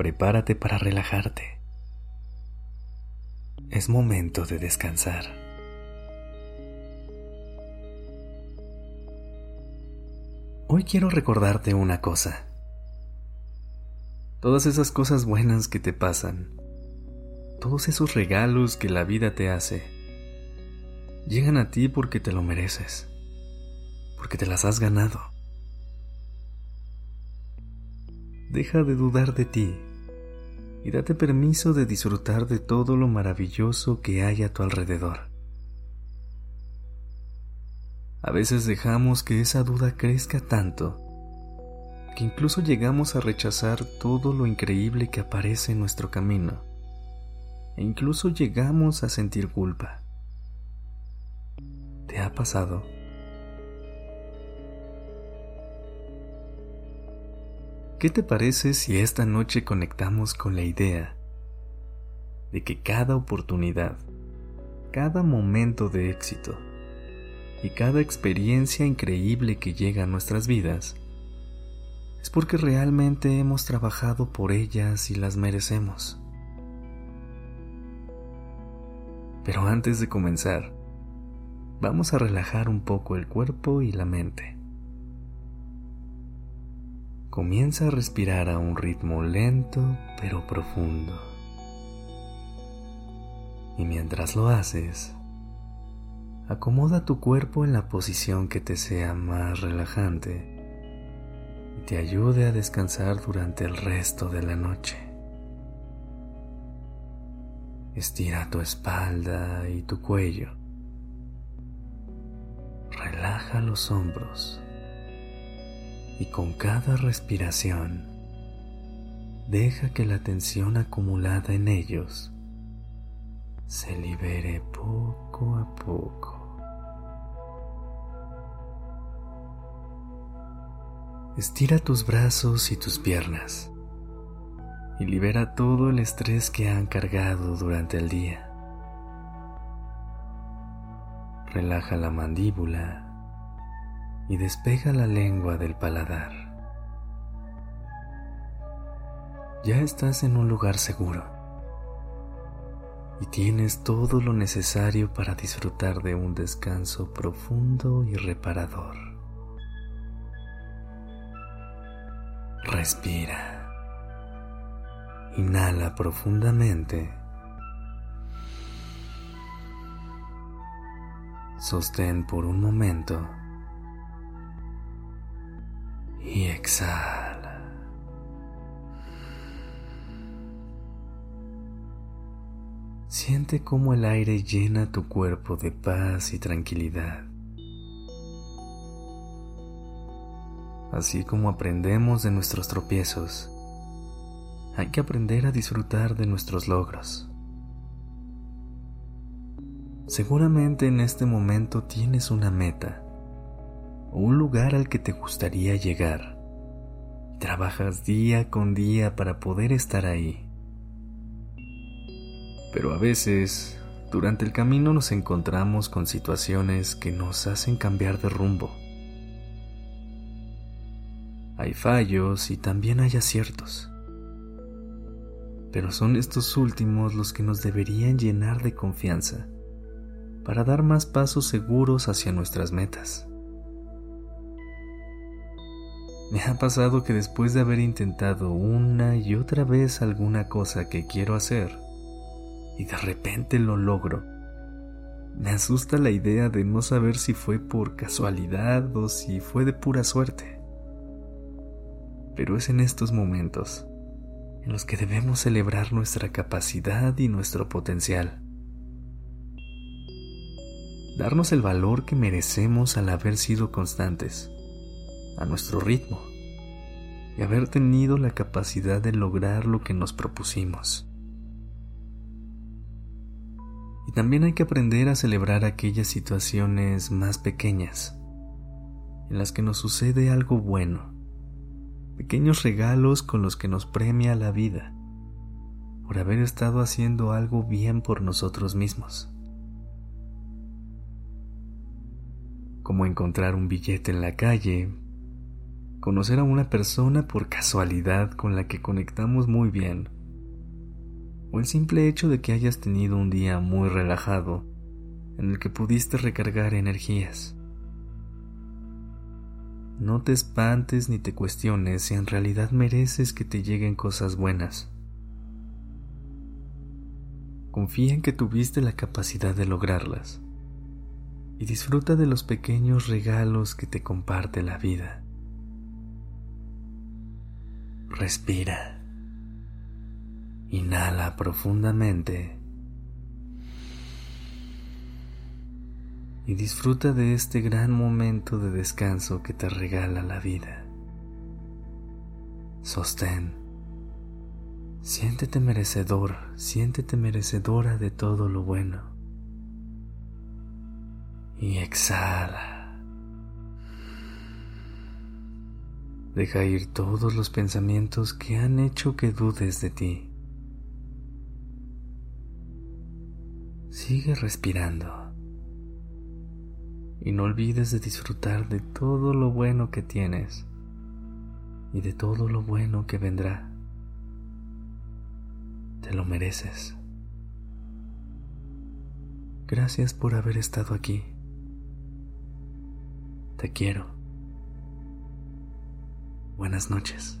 Prepárate para relajarte. Es momento de descansar. Hoy quiero recordarte una cosa. Todas esas cosas buenas que te pasan, todos esos regalos que la vida te hace, llegan a ti porque te lo mereces, porque te las has ganado. Deja de dudar de ti y date permiso de disfrutar de todo lo maravilloso que hay a tu alrededor. A veces dejamos que esa duda crezca tanto que incluso llegamos a rechazar todo lo increíble que aparece en nuestro camino e incluso llegamos a sentir culpa. ¿Te ha pasado? ¿Qué te parece si esta noche conectamos con la idea de que cada oportunidad, cada momento de éxito y cada experiencia increíble que llega a nuestras vidas es porque realmente hemos trabajado por ellas y las merecemos? Pero antes de comenzar, vamos a relajar un poco el cuerpo y la mente. Comienza a respirar a un ritmo lento pero profundo. Y mientras lo haces, acomoda tu cuerpo en la posición que te sea más relajante y te ayude a descansar durante el resto de la noche. Estira tu espalda y tu cuello. Relaja los hombros y con cada respiración deja que la tensión acumulada en ellos se libere poco a poco. Estira tus brazos y tus piernas y libera todo el estrés que han cargado durante el día. Relaja la mandíbula y despega la lengua del paladar. Ya estás en un lugar seguro y tienes todo lo necesario para disfrutar de un descanso profundo y reparador. Respira. Inhala profundamente. Sostén por un momento y exhala. Siente cómo el aire llena tu cuerpo de paz y tranquilidad. Así como aprendemos de nuestros tropiezos, hay que aprender a disfrutar de nuestros logros. Seguramente en este momento tienes una meta o un lugar al que te gustaría llegar. Trabajas día con día para poder estar ahí. Pero a veces, durante el camino nos encontramos con situaciones que nos hacen cambiar de rumbo. Hay fallos y también hay aciertos. Pero son estos últimos los que nos deberían llenar de confianza para dar más pasos seguros hacia nuestras metas. Me ha pasado que después de haber intentado una y otra vez alguna cosa que quiero hacer, y de repente lo logro, me asusta la idea de no saber si fue por casualidad o si fue de pura suerte. Pero es en estos momentos en los que debemos celebrar nuestra capacidad y nuestro potencial. Darnos el valor que merecemos al haber sido constantes a nuestro ritmo y haber tenido la capacidad de lograr lo que nos propusimos. Y también hay que aprender a celebrar aquellas situaciones más pequeñas, en las que nos sucede algo bueno, pequeños regalos con los que nos premia la vida, por haber estado haciendo algo bien por nosotros mismos. Como encontrar un billete en la calle, conocer a una persona por casualidad con la que conectamos muy bien, o el simple hecho de que hayas tenido un día muy relajado en el que pudiste recargar energías. No te espantes ni te cuestiones si en realidad mereces que te lleguen cosas buenas. Confía en que tuviste la capacidad de lograrlas y disfruta de los pequeños regalos que te comparte la vida. Respira. Inhala profundamente y disfruta de este gran momento de descanso que te regala la vida. Sostén. Siéntete merecedor, siéntete merecedora de todo lo bueno. Y exhala. Deja ir todos los pensamientos que han hecho que dudes de ti. Sigue respirando. Y no olvides de disfrutar de todo lo bueno que tienes y de todo lo bueno que vendrá. Te lo mereces. Gracias por haber estado aquí. Te quiero. Buenas noches.